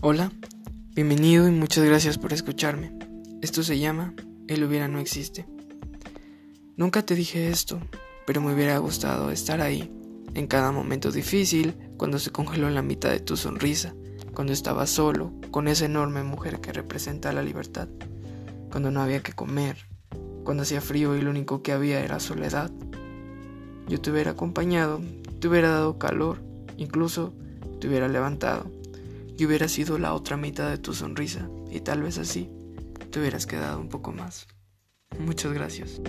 Hola, bienvenido y muchas gracias por escucharme. Esto se llama El hubiera no existe. Nunca te dije esto, pero me hubiera gustado estar ahí, en cada momento difícil, cuando se congeló la mitad de tu sonrisa, cuando estabas solo, con esa enorme mujer que representa la libertad, cuando no había que comer, cuando hacía frío y lo único que había era soledad. Yo te hubiera acompañado, te hubiera dado calor, incluso te hubiera levantado y hubiera sido la otra mitad de tu sonrisa y tal vez así te hubieras quedado un poco más. Muchas gracias.